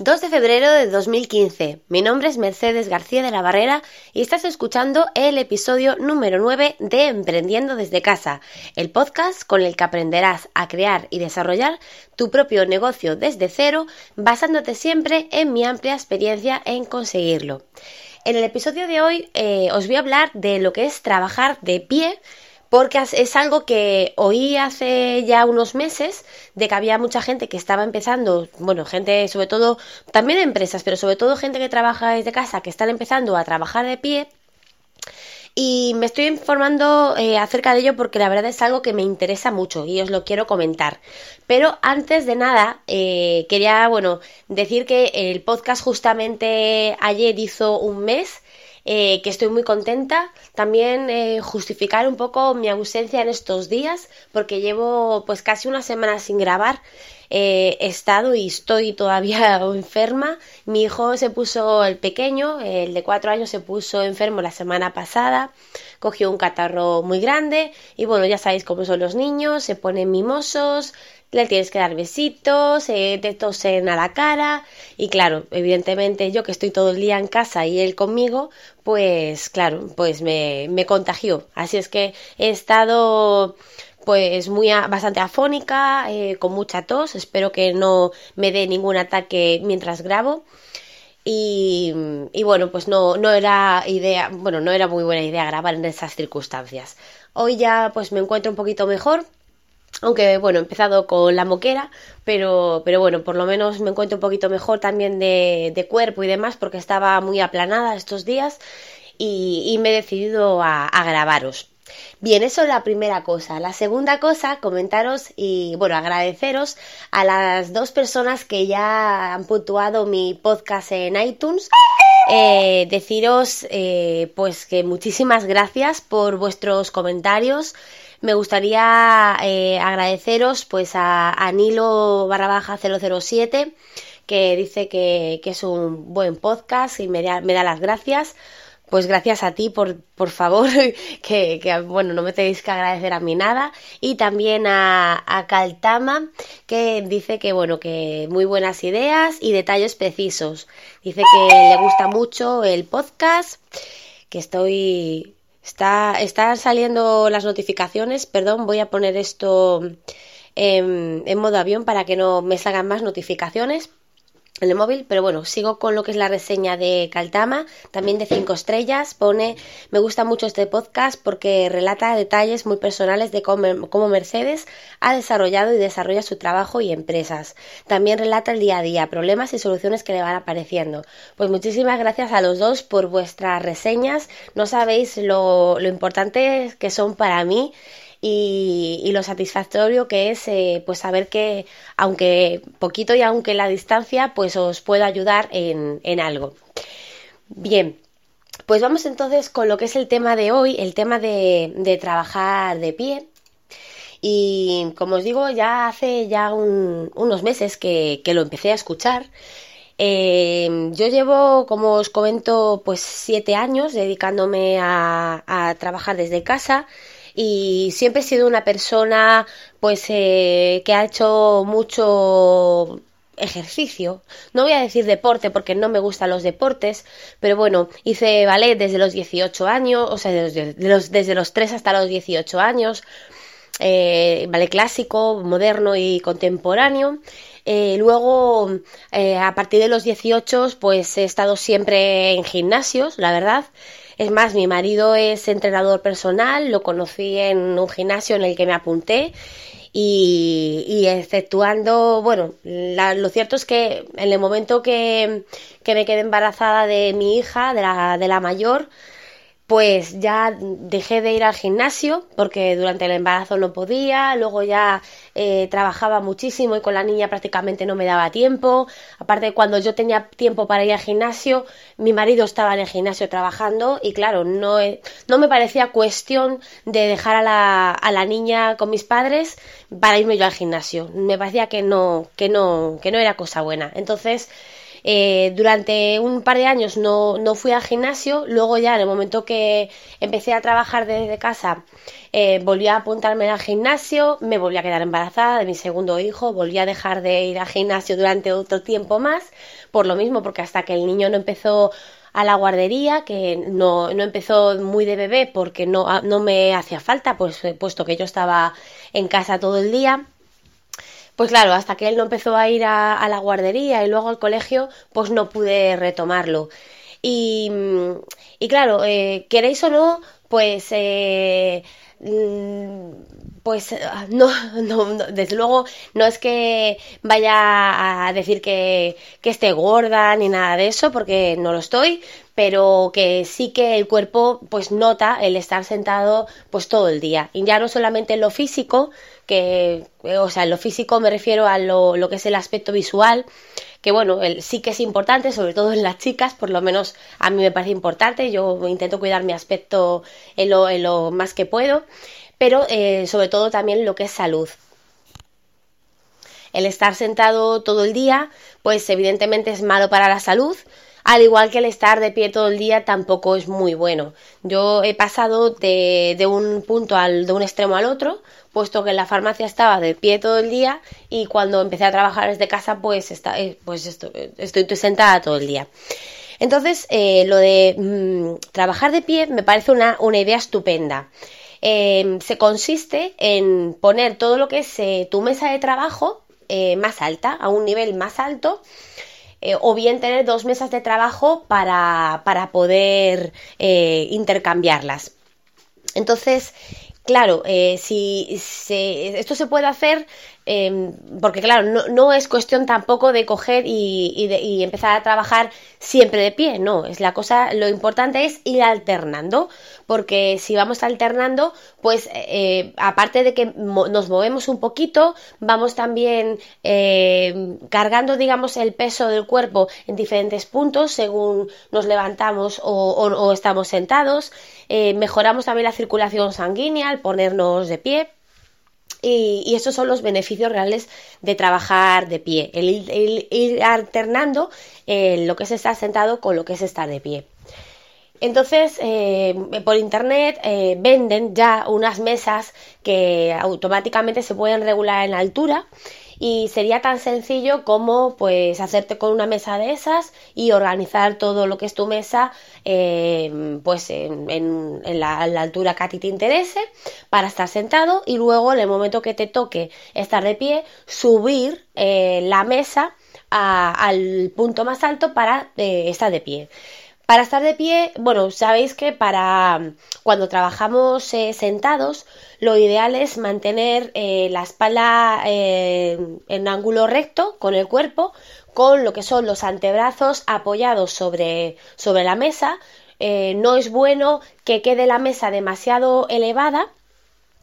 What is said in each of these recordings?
2 de febrero de 2015. Mi nombre es Mercedes García de la Barrera y estás escuchando el episodio número 9 de Emprendiendo desde casa, el podcast con el que aprenderás a crear y desarrollar tu propio negocio desde cero, basándote siempre en mi amplia experiencia en conseguirlo. En el episodio de hoy eh, os voy a hablar de lo que es trabajar de pie porque es algo que oí hace ya unos meses de que había mucha gente que estaba empezando, bueno, gente sobre todo, también empresas, pero sobre todo gente que trabaja desde casa, que están empezando a trabajar de pie. Y me estoy informando eh, acerca de ello porque la verdad es algo que me interesa mucho y os lo quiero comentar. Pero antes de nada, eh, quería, bueno, decir que el podcast justamente ayer hizo un mes eh, que estoy muy contenta. También eh, justificar un poco mi ausencia en estos días, porque llevo pues casi una semana sin grabar. Eh, he estado y estoy todavía enferma. Mi hijo se puso, el pequeño, el de cuatro años, se puso enfermo la semana pasada. Cogió un catarro muy grande y bueno, ya sabéis cómo son los niños, se ponen mimosos, le tienes que dar besitos, eh, te tosen a la cara y claro, evidentemente yo que estoy todo el día en casa y él conmigo, pues claro, pues me, me contagió. Así es que he estado pues muy bastante afónica, eh, con mucha tos, espero que no me dé ningún ataque mientras grabo. Y, bueno, pues no, no era idea, bueno, no era muy buena idea grabar en esas circunstancias. Hoy ya pues me encuentro un poquito mejor, aunque bueno, he empezado con la moquera, pero, pero bueno, por lo menos me encuentro un poquito mejor también de, cuerpo y demás, porque estaba muy aplanada estos días y, y me he decidido a, a grabaros. Bien, eso es la primera cosa. La segunda cosa, comentaros y, bueno, agradeceros a las dos personas que ya han puntuado mi podcast en iTunes. Eh, deciros, eh, pues, que muchísimas gracias por vuestros comentarios. Me gustaría eh, agradeceros, pues, a, a Nilo barra baja 007, que dice que, es un buen podcast y me da las gracias pues gracias a ti, por, por favor, que, bueno, no me tenéis que agradecer a mí nada. Y también a, a Caltama, que dice que, bueno, que muy buenas ideas y detalles precisos. Dice que le gusta mucho el podcast, que estoy... Está, están saliendo las notificaciones, perdón, voy a poner esto en, en modo avión para que no me salgan más notificaciones en el móvil, pero bueno, sigo con lo que es la reseña de Caltama, también de 5 estrellas, pone, me gusta mucho este podcast porque relata detalles muy personales de cómo, Mercedes ha desarrollado y desarrolla su trabajo y empresas. También relata el día a día, problemas y soluciones que le van apareciendo. Pues muchísimas gracias a los dos por vuestras reseñas, no sabéis lo, lo importante que son para mí y, lo satisfactorio que es eh, pues saber que aunque poquito y aunque la distancia pues os puedo ayudar en, en algo. Bien, pues vamos entonces con lo que es el tema de hoy, el tema de, de trabajar de pie. Y como os digo, ya hace ya un, unos meses que, que, lo empecé a escuchar. Eh, yo llevo, como os comento, pues siete años dedicándome a, a trabajar desde casa y siempre he sido una persona pues eh, que ha hecho mucho ejercicio. No voy a decir deporte porque no me gustan los deportes, pero bueno, hice ballet desde los 18 años, o sea, desde los, desde los 3 hasta los 18 años, eh, ballet clásico, moderno y contemporáneo. Eh, luego, eh, a partir de los 18, pues he estado siempre en gimnasios, la verdad. Es más, mi marido es entrenador personal, lo conocí en un gimnasio en el que me apunté y, y exceptuando, bueno, la, lo cierto es que en el momento que, que me quedé embarazada de mi hija, de la, de la mayor, pues ya dejé de ir al gimnasio porque durante el embarazo no podía, luego ya eh, trabajaba muchísimo y con la niña prácticamente no me daba tiempo. Aparte, cuando yo tenía tiempo para ir al gimnasio, mi marido estaba en el gimnasio trabajando y claro, no, no me parecía cuestión de dejar a la, a la niña con mis padres para irme yo al gimnasio. Me parecía que no, que no, que no era cosa buena. Entonces, Eh, durante un par de años no, no, fui al gimnasio, luego ya en el momento que empecé a trabajar desde casa, eh, volví a apuntarme al gimnasio, me volví a quedar embarazada de mi segundo hijo, volví a dejar de ir al gimnasio durante otro tiempo más, por lo mismo, porque hasta que el niño no empezó a la guardería, que no, no empezó muy de bebé porque no, no me hacía falta, pues puesto que yo estaba en casa todo el día. Pues claro, hasta que él no empezó a ir a, la guardería y luego al colegio, pues no pude retomarlo. Y, y claro, eh, queréis o no, pues eh, mm, pues no, no, desde luego no es que vaya a decir que, que esté gorda ni nada de eso, porque no lo estoy, pero que sí que el cuerpo pues nota el estar sentado pues todo el día. Y ya no solamente en lo físico, que, o sea, en lo físico me refiero a lo, lo que es el aspecto visual, bueno, el, sí que es importante, sobre todo en las chicas, por lo menos a mí me parece importante, yo intento cuidar mi aspecto en lo, en lo más que puedo, pero eh, sobre todo también lo que es salud. El estar sentado todo el día, pues evidentemente es malo para la salud, al igual que el estar de pie todo el día tampoco es muy bueno. Yo he pasado de, de un punto al, de un extremo al otro, puesto que en la farmacia estaba de pie todo el día y cuando empecé a trabajar desde casa pues, está, eh, pues estoy, estoy, sentada todo el día. Entonces, eh, lo de mm, trabajar de pie me parece una, idea estupenda. Eh, se consiste en poner todo lo que es tu mesa de trabajo más alta, a un nivel más alto, eh, o bien tener dos mesas de trabajo para, para poder eh, intercambiarlas. Entonces, claro, eh, si, esto se puede hacer Em, porque claro, no, es cuestión tampoco de coger y, empezar a trabajar siempre de pie, no, es la cosa, lo importante es ir alternando, porque si vamos alternando, pues eh, aparte de que nos movemos un poquito, vamos también eh, cargando, digamos, el peso del cuerpo en diferentes puntos según nos levantamos o, estamos sentados, eh, mejoramos también la circulación sanguínea al ponernos de pie. Y, esos son los beneficios reales de trabajar de pie, el, ir alternando eh, lo que es estar sentado con lo que es estar de pie. Entonces, eh, por internet eh, venden ya unas mesas que automáticamente se pueden regular en altura y sería tan sencillo como pues hacerte con una mesa de esas y organizar todo lo que es tu mesa eh, pues en, la, altura que a ti te interese para estar sentado y luego en el momento que te toque estar de pie subir eh, la mesa al punto más alto para eh, estar de pie. Para estar de pie, bueno, sabéis que para mm, cuando trabajamos eh, sentados, lo ideal es mantener eh, la espalda eh, en ángulo recto con el cuerpo, con lo que son los antebrazos apoyados sobre, sobre la mesa. no es bueno que quede la mesa demasiado elevada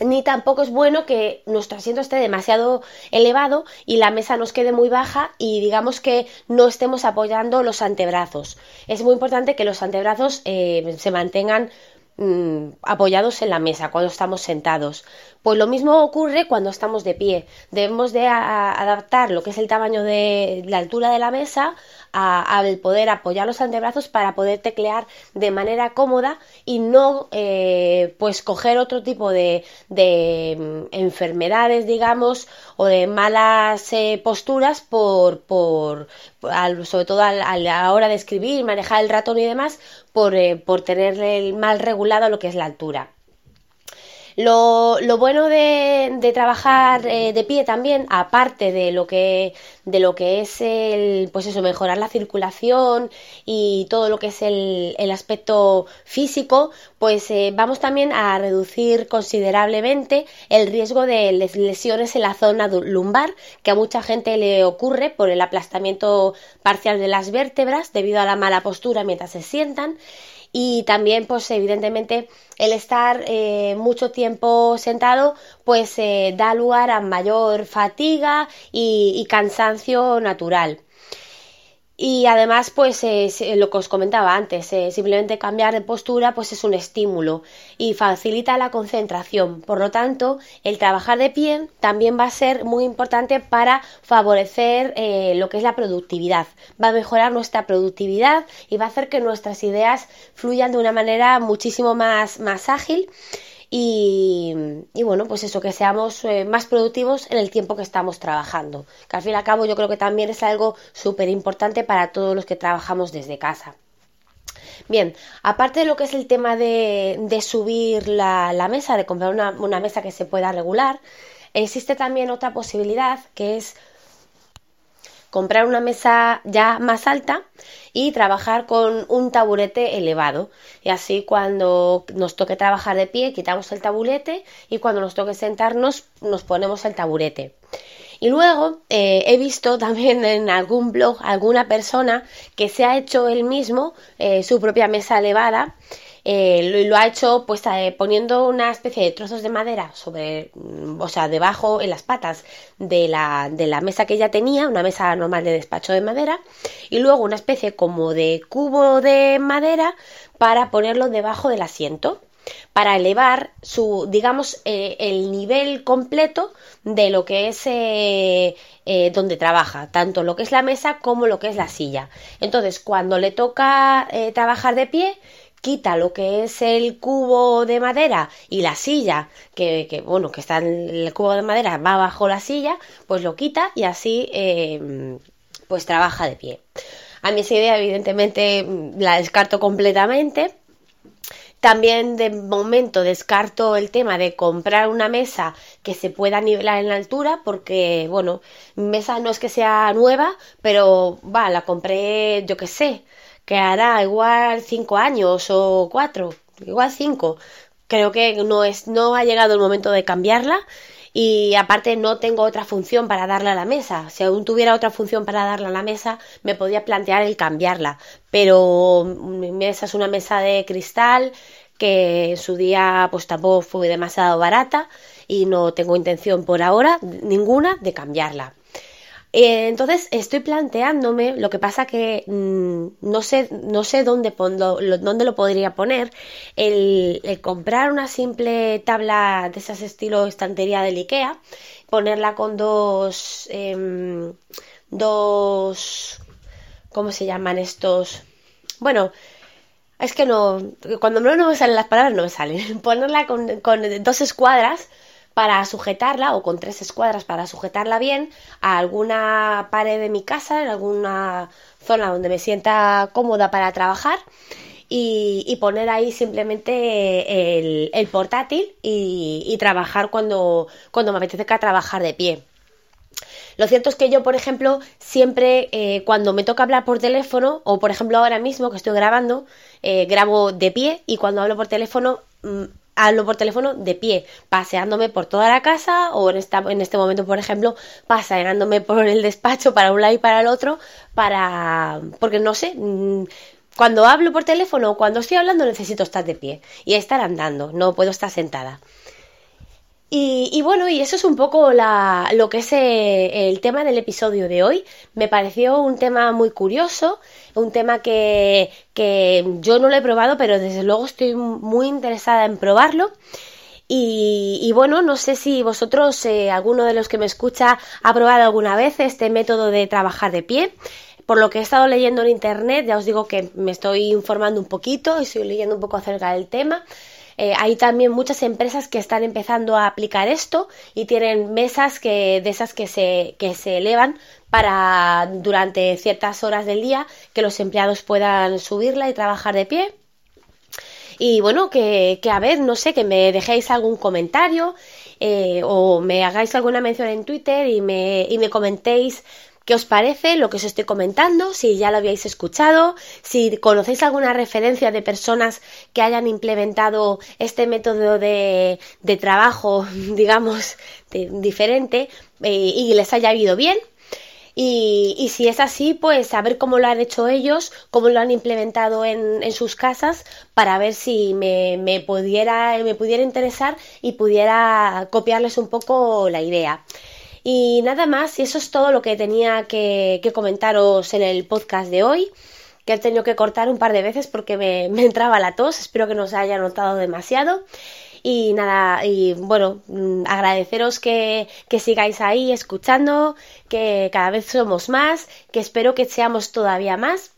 ni tampoco es bueno que nuestro asiento esté demasiado elevado y la mesa nos quede muy baja y digamos que no estemos apoyando los antebrazos. Es muy importante que los antebrazos eh, se mantengan mm, apoyados en la mesa cuando estamos sentados. Pues lo mismo ocurre cuando estamos de pie. Debemos de adaptar lo que es el tamaño de la altura de la mesa al poder apoyar los antebrazos para poder teclear de manera cómoda y no eh, pues coger otro tipo de, mm, enfermedades digamos o de malas eh, posturas por, por sobre todo a la hora de escribir manejar el ratón y demás por, eh, por tener mal regulado lo que es la altura lo, lo bueno de, trabajar eh, de pie también, aparte de lo que, de lo que es el, pues eso, mejorar la circulación y todo lo que es el, el aspecto físico, pues eh, vamos también a reducir considerablemente el riesgo de lesiones en la zona lumbar, que a mucha gente le ocurre por el aplastamiento parcial de las vértebras debido a la mala postura mientras se sientan y también pues evidentemente el estar eh, mucho tiempo sentado pues eh, da lugar a mayor fatiga y, cansancio natural. Y además, pues eh, lo que os comentaba antes, eh, simplemente cambiar de postura pues es un estímulo y facilita la concentración. Por lo tanto, el trabajar de pie también va a ser muy importante para favorecer eh, lo que es la productividad. Va a mejorar nuestra productividad y va a hacer que nuestras ideas fluyan de una manera muchísimo más, más ágil y, bueno, pues eso, que seamos eh, más productivos en el tiempo que estamos trabajando, que al fin y al cabo yo creo que también es algo súper importante para todos los que trabajamos desde casa. Bien, aparte de lo que es el tema de, subir la, mesa, de comprar una mesa que se pueda regular, existe también otra posibilidad que es comprar una mesa ya más alta y trabajar con un taburete elevado. Y así cuando nos toque trabajar de pie, quitamos el taburete y cuando nos toque sentarnos, nos ponemos el taburete. Y luego eh, he visto también en algún blog alguna persona que se ha hecho él mismo eh, su propia mesa elevada eh, lo, ha hecho pues eh, poniendo una especie de trozos de madera sobre, mm, o sea, debajo en las patas de la, de la mesa que ella tenía, una mesa normal de despacho de madera, y luego una especie como de cubo de madera para ponerlo debajo del asiento para elevar su, digamos, eh, el nivel completo de lo que es donde trabaja, tanto lo que es la mesa como lo que es la silla. Entonces, cuando le toca trabajar de pie, quita lo que es el cubo de madera y la silla, que, bueno, que está en el cubo de madera, va bajo la silla, pues lo quita y así eh, pues trabaja de pie. A mí esa idea evidentemente la descarto completamente. También de momento descarto el tema de comprar una mesa que se pueda nivelar en la altura porque, bueno, mesa no es que sea nueva, pero va, la compré, yo qué sé, que hará igual cinco años o cuatro, igual cinco. Creo que no es, no ha llegado el momento de cambiarla y aparte no tengo otra función para darle a la mesa. Si aún tuviera otra función para darle a la mesa, me podía plantear el cambiarla. Pero mi mesa es una mesa de cristal que en su día pues tampoco fue demasiado barata y no tengo intención por ahora ninguna de cambiarla. Eh, entonces estoy planteándome, lo que pasa que mm, no sé, no sé dónde, dónde lo podría poner, el, comprar una simple tabla de esas estilo estantería del Ikea, ponerla con dos, em, dos, ¿cómo se llaman estos? Bueno, es que no, cuando no, me salen las palabras no me salen. Ponerla con, con dos escuadras para sujetarla o con tres escuadras para sujetarla bien a alguna pared de mi casa, en alguna zona donde me sienta cómoda para trabajar y, poner ahí simplemente el, portátil y, trabajar cuando, cuando me apetezca trabajar de pie. Lo cierto es que yo, por ejemplo, siempre eh, cuando me toca hablar por teléfono, o por ejemplo ahora mismo que estoy grabando, eh, grabo de pie y cuando hablo por teléfono mm, hablo por teléfono de pie, paseándome por toda la casa o en, esta, en este momento, por ejemplo, paseándome por el despacho para un lado y para el otro, para... porque no sé, mm, cuando hablo por teléfono o cuando estoy hablando necesito estar de pie y estar andando, no puedo estar sentada. Y, bueno, y eso es un poco la, lo que es eh, el tema del episodio de hoy. Me pareció un tema muy curioso, un tema que, yo no lo he probado, pero desde luego estoy muy interesada en probarlo. Y, bueno, no sé si vosotros, eh, alguno de los que me escucha, ha probado alguna vez este método de trabajar de pie. Por lo que he estado leyendo en internet, ya os digo que me estoy informando un poquito y estoy leyendo un poco acerca del tema. Eh, hay también muchas empresas que están empezando a aplicar esto y tienen mesas que, de esas que se, que se elevan para durante ciertas horas del día que los empleados puedan subirla y trabajar de pie. Y bueno, que, a ver, no sé, que me dejéis algún comentario eh, o me hagáis alguna mención en Twitter y me, y me comentéis ¿Qué os parece lo que os estoy comentando? Si ya lo habéis escuchado, si conocéis alguna referencia de personas que hayan implementado este método de, trabajo, digamos, diferente eh, y les haya ido bien. Y, si es así, pues a ver cómo lo han hecho ellos, cómo lo han implementado en, sus casas, para ver si me, pudiera, me pudiera interesar y pudiera copiarles un poco la idea. Y nada más, y eso es todo lo que tenía que, comentaros en el podcast de hoy, que he tenido que cortar un par de veces porque me, entraba la tos, espero que no se haya notado demasiado. Y nada, y bueno, mm, agradeceros que, que, sigáis ahí escuchando, que cada vez somos más, que espero que seamos todavía más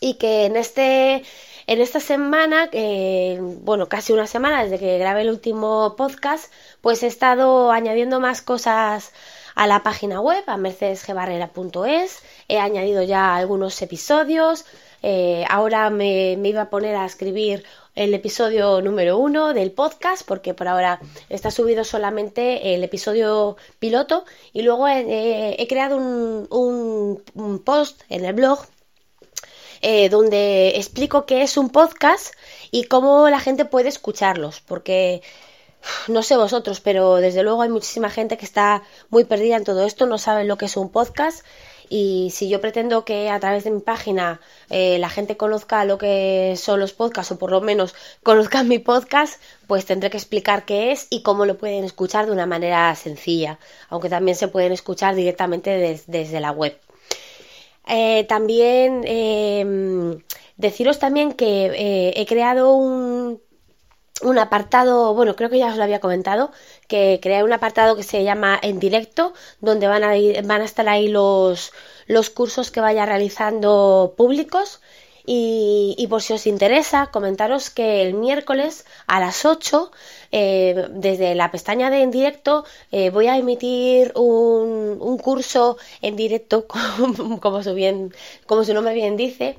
y que en este en esta semana, bueno, casi una semana desde que grabé el último podcast, pues he estado añadiendo más cosas a la página web, a mercedesgebarrera.es. He añadido ya algunos episodios. Eh, ahora me, iba a poner a escribir el episodio número uno del podcast, porque por ahora está subido solamente el episodio piloto. Y luego he, creado un post en el blog eh, donde explico qué es un podcast y cómo la gente puede escucharlos, porque no sé vosotros, pero desde luego hay muchísima gente que está muy perdida en todo esto, no saben lo que es un podcast y si yo pretendo que a través de mi página eh, la gente conozca lo que son los podcasts o por lo menos conozcan mi podcast, pues tendré que explicar qué es y cómo lo pueden escuchar de una manera sencilla, aunque también se pueden escuchar directamente desde la web. Eh, también em, deciros también que eh, he creado un, un apartado, bueno, creo que ya os lo había comentado, que creé un apartado que se llama En directo, donde van a, ir, van a estar ahí los, los cursos que vaya realizando públicos y, por si os interesa, comentaros que el miércoles a las 8, eh, desde la pestaña de en directo, eh, voy a emitir un, un curso en directo, como, su, bien, como su nombre bien dice,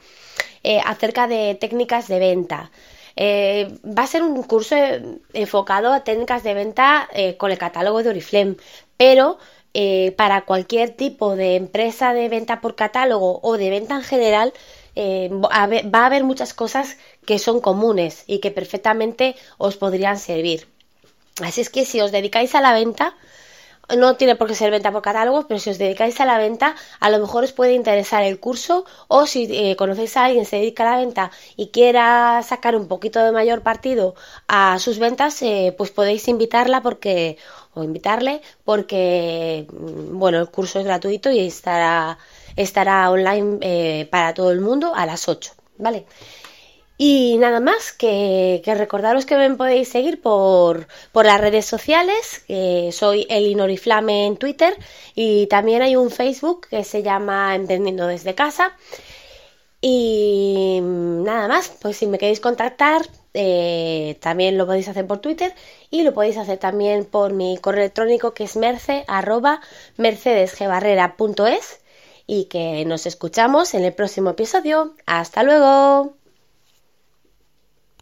eh, acerca de técnicas de venta. va a ser un curso enfocado a técnicas de venta con el catálogo de Oriflame, pero para cualquier tipo de empresa de venta por catálogo o de venta en general, eh, va a haber muchas cosas que son comunes y que perfectamente os podrían servir. Así es que si os dedicáis a la venta, no tiene por qué ser venta por catálogo, pero si os dedicáis a la venta, a lo mejor os puede interesar el curso o si eh, conocéis a alguien que se dedica a la venta y quiera sacar un poquito de mayor partido a sus ventas, eh, pues podéis invitarla porque o invitarle porque mm, bueno, el curso es gratuito y estará estará online eh, para todo el mundo a las 8, ¿vale? Y nada más, que, recordaros que me podéis seguir por, las redes sociales, soy Elinoriflame en Twitter y también hay un Facebook que se llama Emprendiendo desde casa. Y nada más, pues si me queréis contactar, eh, también lo podéis hacer por Twitter y lo podéis hacer también por mi correo electrónico que es merce arroba mercedesgebarrera.es y que nos escuchamos en el próximo episodio. ¡Hasta luego!